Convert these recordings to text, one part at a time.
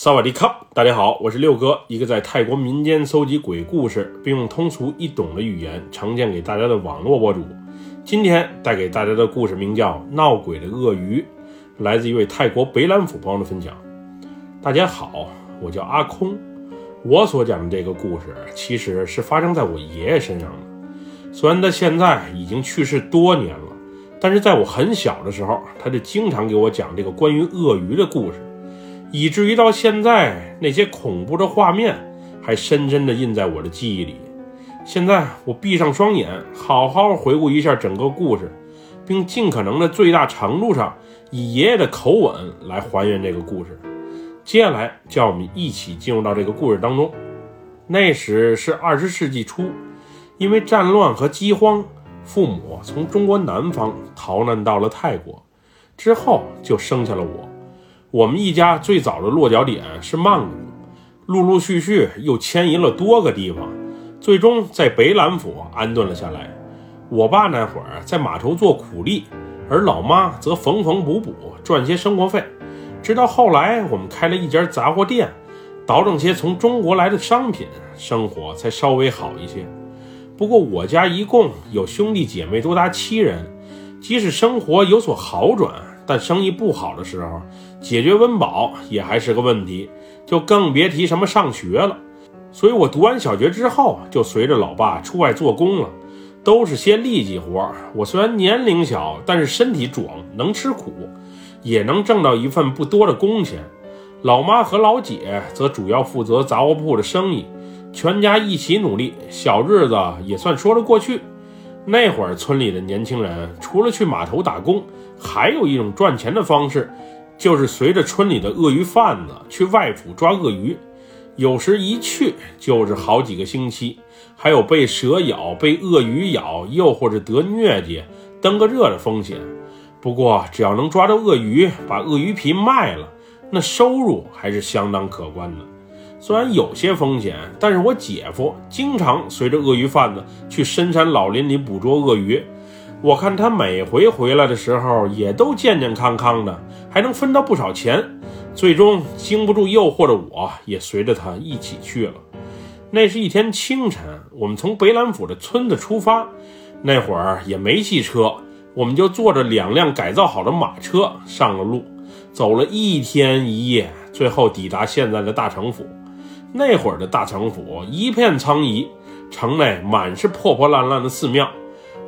萨瓦迪卡，大家好，我是六哥，一个在泰国民间搜集鬼故事，并用通俗易懂的语言呈现给大家的网络博主。今天带给大家的故事名叫《闹鬼的鳄鱼》，来自一位泰国北兰府朋友的分享。大家好，我叫阿空。我所讲的这个故事，其实是发生在我爷爷身上的。虽然他现在已经去世多年了，但是在我很小的时候，他就经常给我讲这个关于鳄鱼的故事。以至于到现在，那些恐怖的画面还深深地印在我的记忆里。现在我闭上双眼，好好回顾一下整个故事，并尽可能的最大程度上以爷爷的口吻来还原这个故事。接下来，叫我们一起进入到这个故事当中。那时是二十世纪初，因为战乱和饥荒，父母从中国南方逃难到了泰国，之后就生下了我。我们一家最早的落脚点是曼谷，陆陆续续又迁移了多个地方，最终在北兰府安顿了下来。我爸那会儿在码头做苦力，而老妈则缝缝补补赚些生活费。直到后来，我们开了一家杂货店，倒腾些从中国来的商品，生活才稍微好一些。不过我家一共有兄弟姐妹多达七人，即使生活有所好转。但生意不好的时候，解决温饱也还是个问题，就更别提什么上学了。所以我读完小学之后，就随着老爸出外做工了，都是些力气活。我虽然年龄小，但是身体壮，能吃苦，也能挣到一份不多的工钱。老妈和老姐则主要负责杂货铺的生意，全家一起努力，小日子也算说得过去。那会儿村里的年轻人除了去码头打工，还有一种赚钱的方式，就是随着村里的鳄鱼贩子去外府抓鳄鱼，有时一去就是好几个星期，还有被蛇咬、被鳄鱼咬，又或者得疟疾、登个热的风险。不过只要能抓到鳄鱼，把鳄鱼皮卖了，那收入还是相当可观的。虽然有些风险，但是我姐夫经常随着鳄鱼贩子去深山老林里捕捉鳄鱼。我看他每回回来的时候，也都健健康康的，还能分到不少钱。最终经不住诱惑的我，也随着他一起去了。那是一天清晨，我们从北兰府的村子出发，那会儿也没汽车，我们就坐着两辆改造好的马车上了路，走了一天一夜，最后抵达现在的大城府。那会儿的大城府一片苍夷，城内满是破破烂烂的寺庙。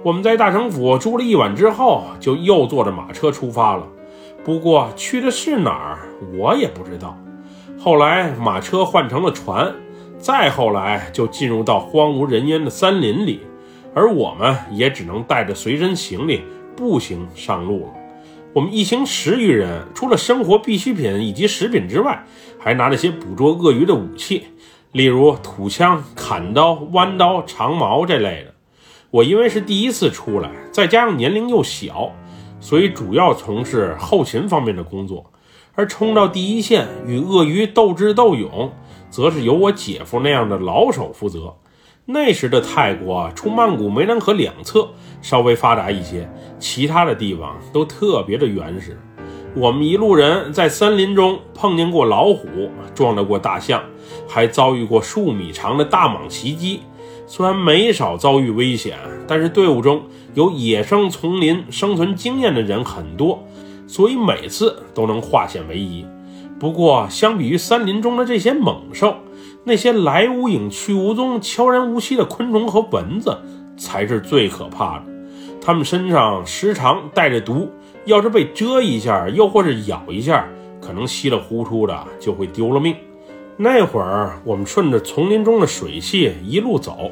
我们在大城府住了一晚之后，就又坐着马车出发了。不过去的是哪儿，我也不知道。后来马车换成了船，再后来就进入到荒无人烟的森林里，而我们也只能带着随身行李步行上路了。我们一行十余人，除了生活必需品以及食品之外，还拿了些捕捉鳄鱼的武器，例如土枪、砍刀、弯刀、长矛这类的。我因为是第一次出来，再加上年龄又小，所以主要从事后勤方面的工作。而冲到第一线与鳄鱼斗智斗勇，则是由我姐夫那样的老手负责。那时的泰国，除曼谷湄南河两侧稍微发达一些，其他的地方都特别的原始。我们一路人在森林中碰见过老虎，撞到过大象，还遭遇过数米长的大蟒袭击。虽然没少遭遇危险，但是队伍中有野生丛林生存经验的人很多，所以每次都能化险为夷。不过，相比于森林中的这些猛兽，那些来无影去无踪、悄然无息的昆虫和蚊子才是最可怕的。它们身上时常带着毒，要是被蛰一下，又或是咬一下，可能稀里糊涂的就会丢了命。那会儿，我们顺着丛林中的水系一路走，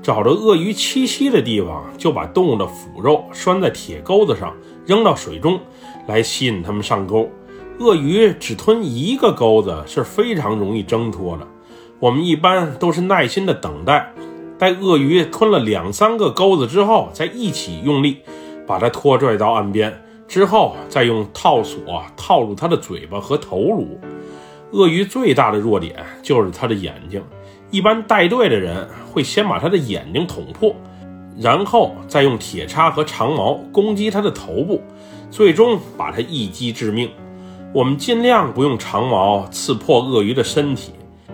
找着鳄鱼栖息的地方，就把动物的腐肉拴在铁钩子上，扔到水中，来吸引它们上钩。鳄鱼只吞一个钩子是非常容易挣脱的。我们一般都是耐心的等待，待鳄鱼吞了两三个钩子之后，再一起用力把它拖拽到岸边，之后再用套索套住它的嘴巴和头颅。鳄鱼最大的弱点就是它的眼睛，一般带队的人会先把它的眼睛捅破，然后再用铁叉和长矛攻击它的头部，最终把它一击致命。我们尽量不用长矛刺破鳄鱼的身体，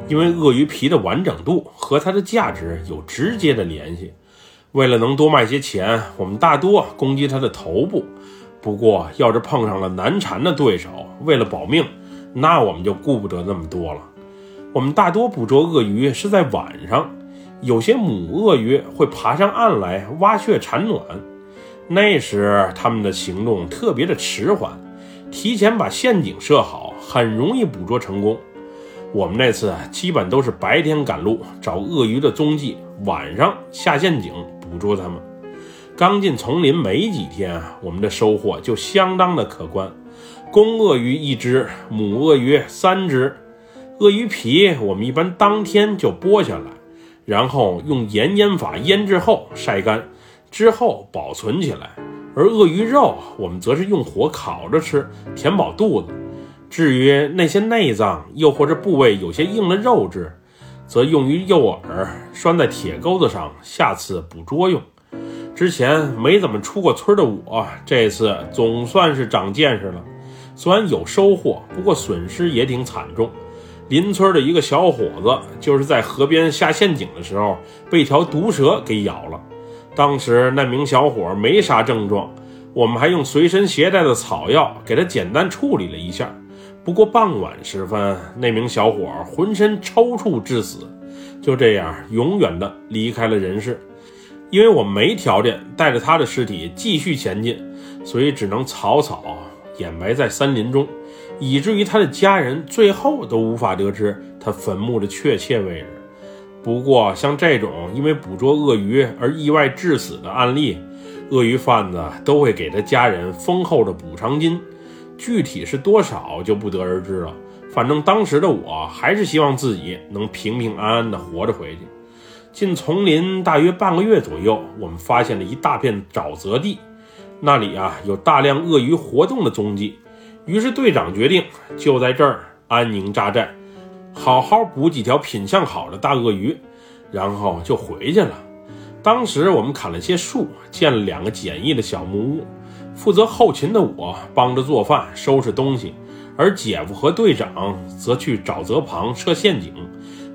因为鳄鱼皮的完整度和它的价值有直接的联系。为了能多卖些钱，我们大多攻击它的头部。不过，要是碰上了难缠的对手，为了保命，那我们就顾不得那么多了。我们大多捕捉鳄鱼是在晚上，有些母鳄鱼会爬上岸来挖穴产卵，那时它们的行动特别的迟缓，提前把陷阱设好，很容易捕捉成功。我们那次基本都是白天赶路找鳄鱼的踪迹，晚上下陷阱捕捉它们。刚进丛林没几天，我们的收获就相当的可观，公鳄鱼一只，母鳄鱼三只。鳄鱼皮我们一般当天就剥下来，然后用盐腌法腌制后晒干，之后保存起来。而鳄鱼肉我们则是用火烤着吃，填饱肚子。至于那些内脏，又或者部位有些硬的肉质，则用于诱饵，拴在铁钩子上，下次捕捉用。之前没怎么出过村的我，这次总算是长见识了。虽然有收获，不过损失也挺惨重。邻村的一个小伙子，就是在河边下陷阱的时候，被条毒蛇给咬了。当时那名小伙没啥症状，我们还用随身携带的草药给他简单处理了一下。不过傍晚时分，那名小伙浑身抽搐致死，就这样永远的离开了人世。因为我没条件带着他的尸体继续前进，所以只能草草掩埋在森林中。以至于他的家人最后都无法得知他坟墓的确切位置。不过，像这种因为捕捉鳄鱼而意外致死的案例，鳄鱼贩子都会给他家人丰厚的补偿金，具体是多少就不得而知了。反正当时的我还是希望自己能平平安安的活着回去。进丛林大约半个月左右，我们发现了一大片沼泽地，那里啊有大量鳄鱼活动的踪迹。于是队长决定就在这儿安营扎寨，好好捕几条品相好的大鳄鱼，然后就回去了。当时我们砍了些树，建了两个简易的小木屋，负责后勤的我帮着做饭、收拾东西，而姐夫和队长则去沼泽旁设陷阱，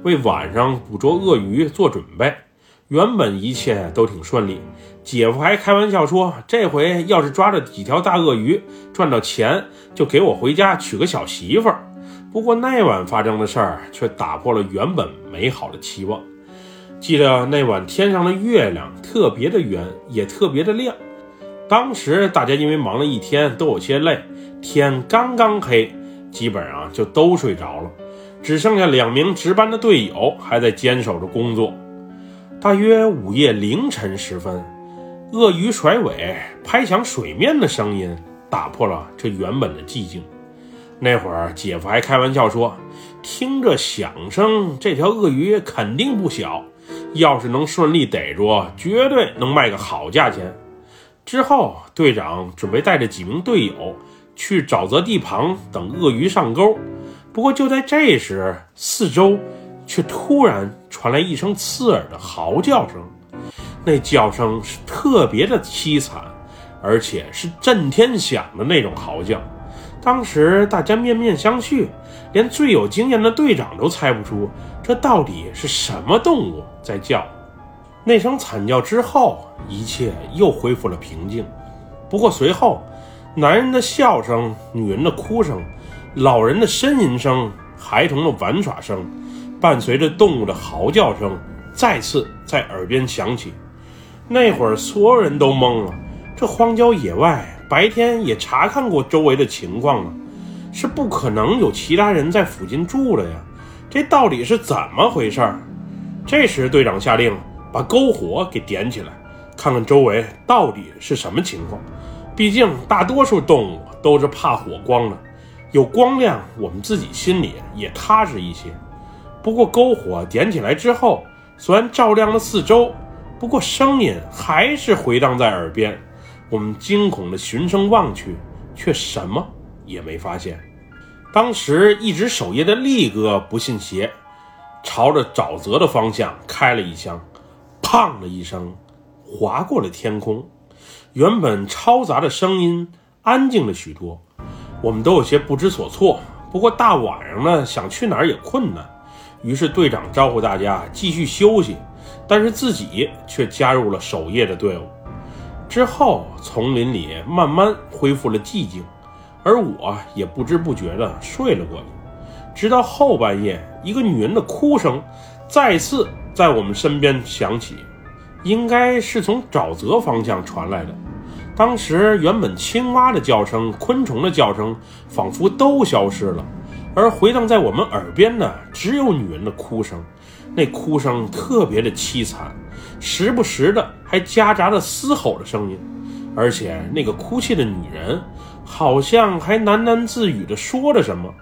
为晚上捕捉鳄鱼做准备。原本一切都挺顺利。姐夫还开玩笑说：“这回要是抓着几条大鳄鱼，赚到钱就给我回家娶个小媳妇儿。”不过那晚发生的事儿却打破了原本美好的期望。记得那晚天上的月亮特别的圆，也特别的亮。当时大家因为忙了一天都有些累，天刚刚黑，基本上就都睡着了，只剩下两名值班的队友还在坚守着工作。大约午夜凌晨时分。鳄鱼甩尾拍响水面的声音打破了这原本的寂静。那会儿，姐夫还开玩笑说：“听着响声，这条鳄鱼肯定不小，要是能顺利逮住，绝对能卖个好价钱。”之后，队长准备带着几名队友去沼泽地旁等鳄鱼上钩。不过，就在这时，四周却突然传来一声刺耳的嚎叫声。那叫声是特别的凄惨，而且是震天响的那种嚎叫。当时大家面面相觑，连最有经验的队长都猜不出这到底是什么动物在叫。那声惨叫之后，一切又恢复了平静。不过随后，男人的笑声、女人的哭声、老人的呻吟声、孩童的玩耍声，伴随着动物的嚎叫声，再次在耳边响起。那会儿，所有人都懵了。这荒郊野外，白天也查看过周围的情况了，是不可能有其他人在附近住了呀。这到底是怎么回事儿？这时，队长下令把篝火给点起来，看看周围到底是什么情况。毕竟，大多数动物都是怕火光的，有光亮，我们自己心里也踏实一些。不过，篝火点起来之后，虽然照亮了四周。不过声音还是回荡在耳边，我们惊恐的循声望去，却什么也没发现。当时一直守夜的力哥不信邪，朝着沼泽的方向开了一枪，砰的一声，划过了天空。原本嘈杂的声音安静了许多，我们都有些不知所措。不过大晚上呢，想去哪儿也困难。于是队长招呼大家继续休息，但是自己却加入了守夜的队伍。之后，丛林里慢慢恢复了寂静，而我也不知不觉地睡了过去。直到后半夜，一个女人的哭声再次在我们身边响起，应该是从沼泽方向传来的。当时，原本青蛙的叫声、昆虫的叫声仿佛都消失了。而回荡在我们耳边的只有女人的哭声，那哭声特别的凄惨，时不时的还夹杂着嘶吼的声音，而且那个哭泣的女人好像还喃喃自语的说着什么，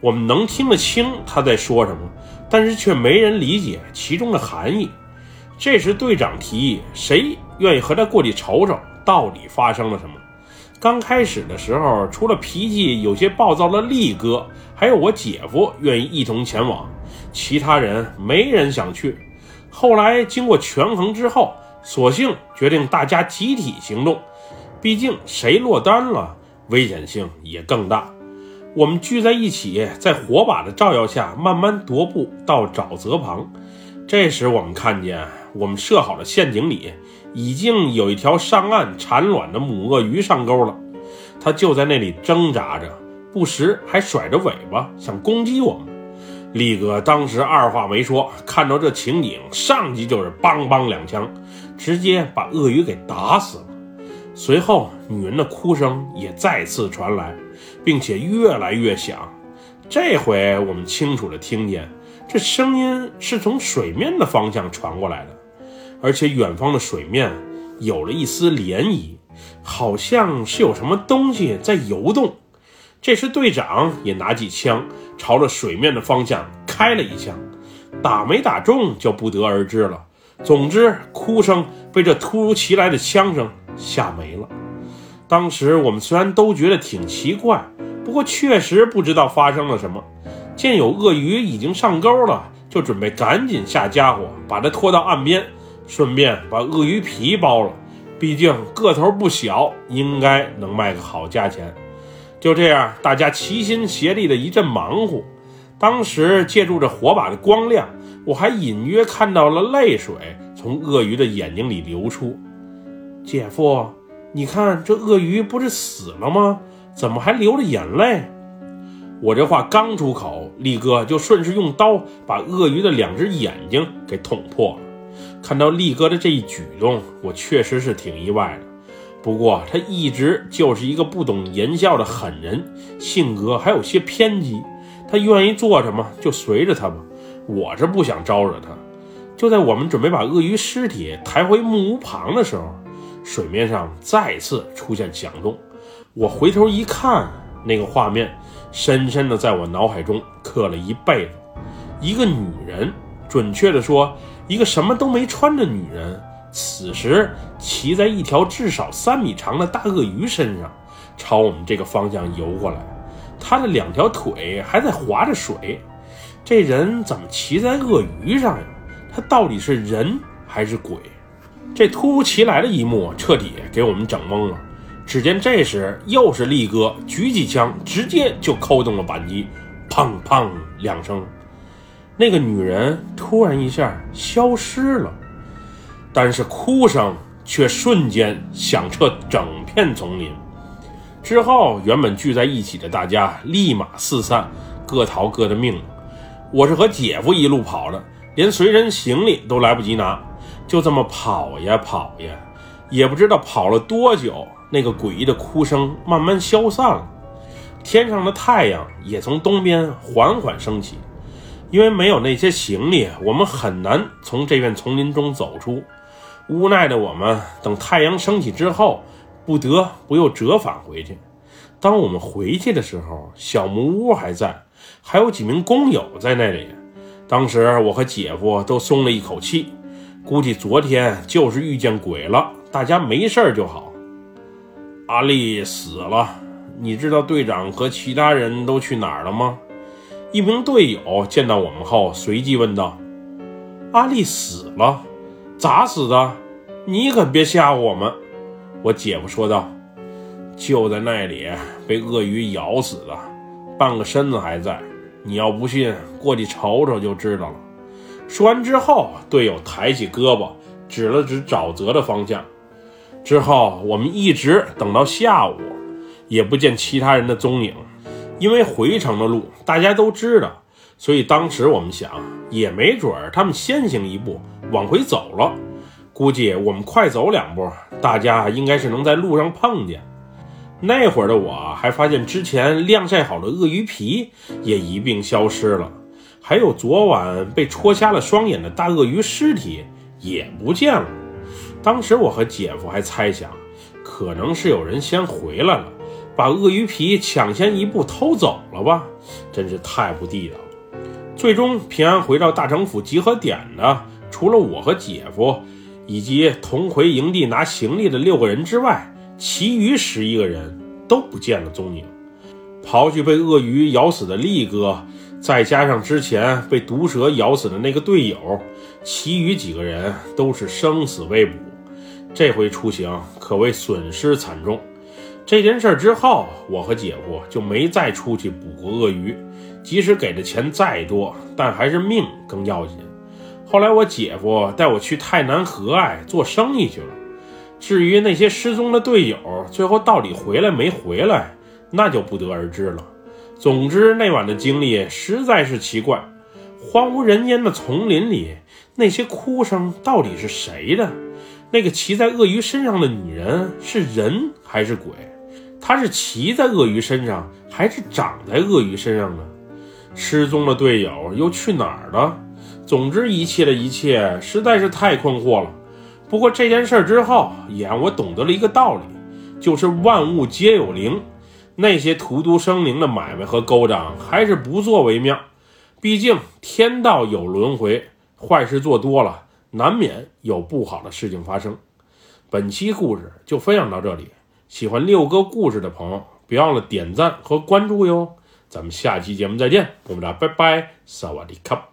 我们能听得清她在说什么，但是却没人理解其中的含义。这时队长提议，谁愿意和他过去瞅瞅，到底发生了什么？刚开始的时候，除了脾气有些暴躁的力哥，还有我姐夫愿意一同前往，其他人没人想去。后来经过权衡之后，索性决定大家集体行动，毕竟谁落单了，危险性也更大。我们聚在一起，在火把的照耀下，慢慢踱步到沼泽旁。这时，我们看见我们设好的陷阱里。已经有一条上岸产卵的母鳄鱼上钩了，它就在那里挣扎着，不时还甩着尾巴想攻击我们。力哥当时二话没说，看到这情景，上去就是梆梆两枪，直接把鳄鱼给打死了。随后，女人的哭声也再次传来，并且越来越响。这回我们清楚地听见，这声音是从水面的方向传过来的。而且远方的水面有了一丝涟漪，好像是有什么东西在游动。这时队长也拿起枪朝着水面的方向开了一枪，打没打中就不得而知了。总之，哭声被这突如其来的枪声吓没了。当时我们虽然都觉得挺奇怪，不过确实不知道发生了什么。见有鳄鱼已经上钩了，就准备赶紧下家伙，把它拖到岸边。顺便把鳄鱼皮包了，毕竟个头不小，应该能卖个好价钱。就这样，大家齐心协力的一阵忙活。当时借助着火把的光亮，我还隐约看到了泪水从鳄鱼的眼睛里流出。姐夫，你看这鳄鱼不是死了吗？怎么还流着眼泪？我这话刚出口，力哥就顺势用刀把鳄鱼的两只眼睛给捅破了。看到力哥的这一举动，我确实是挺意外的。不过他一直就是一个不懂言笑的狠人，性格还有些偏激。他愿意做什么就随着他吧，我是不想招惹他。就在我们准备把鳄鱼尸体抬回木屋旁的时候，水面上再次出现响动。我回头一看，那个画面深深的在我脑海中刻了一辈子。一个女人，准确的说。一个什么都没穿的女人，此时骑在一条至少三米长的大鳄鱼身上，朝我们这个方向游过来。她的两条腿还在划着水。这人怎么骑在鳄鱼上呀？他到底是人还是鬼？这突如其来的一幕彻底给我们整懵了。只见这时又是力哥举起枪，直接就扣动了扳机，砰砰两声。那个女人突然一下消失了，但是哭声却瞬间响彻整片丛林。之后，原本聚在一起的大家立马四散，各逃各的命。我是和姐夫一路跑的，连随身行李都来不及拿，就这么跑呀跑呀，也不知道跑了多久，那个诡异的哭声慢慢消散了，天上的太阳也从东边缓缓升起。因为没有那些行李，我们很难从这片丛林中走出。无奈的我们，等太阳升起之后，不得不又折返回去。当我们回去的时候，小木屋还在，还有几名工友在那里。当时我和姐夫都松了一口气，估计昨天就是遇见鬼了，大家没事就好。阿丽死了，你知道队长和其他人都去哪儿了吗？一名队友见到我们后，随即问道：“阿丽死了，咋死的？你可别吓唬我们。”我姐夫说道：“就在那里被鳄鱼咬死的，半个身子还在。你要不信，过去瞅瞅就知道了。说完之后，队友抬起胳膊指了指沼泽的方向。之后我们一直等到下午，也不见其他人的踪影。因为回城的路大家都知道，所以当时我们想，也没准儿他们先行一步往回走了。估计我们快走两步，大家应该是能在路上碰见。那会儿的我还发现，之前晾晒好的鳄鱼皮也一并消失了，还有昨晚被戳瞎了双眼的大鳄鱼尸体也不见了。当时我和姐夫还猜想，可能是有人先回来了。把鳄鱼皮抢先一步偷走了吧，真是太不地道了。最终平安回到大城府集合点的，除了我和姐夫，以及同回营地拿行李的六个人之外，其余十一个人都不见了踪影。刨去被鳄鱼咬死的力哥，再加上之前被毒蛇咬死的那个队友，其余几个人都是生死未卜。这回出行可谓损失惨重。这件事之后，我和姐夫就没再出去捕过鳄鱼。即使给的钱再多，但还是命更要紧。后来我姐夫带我去泰南和爱做生意去了。至于那些失踪的队友，最后到底回来没回来，那就不得而知了。总之，那晚的经历实在是奇怪。荒无人烟的丛林里，那些哭声到底是谁的？那个骑在鳄鱼身上的女人是人还是鬼？他是骑在鳄鱼身上，还是长在鳄鱼身上呢？失踪的队友又去哪儿了？总之，一切的一切实在是太困惑了。不过这件事之后，也让我懂得了一个道理，就是万物皆有灵。那些荼毒生灵的买卖和勾当，还是不做为妙。毕竟天道有轮回，坏事做多了，难免有不好的事情发生。本期故事就分享到这里。喜欢六哥故事的朋友，别忘了点赞和关注哟！咱们下期节目再见，我们俩拜拜，萨瓦迪卡。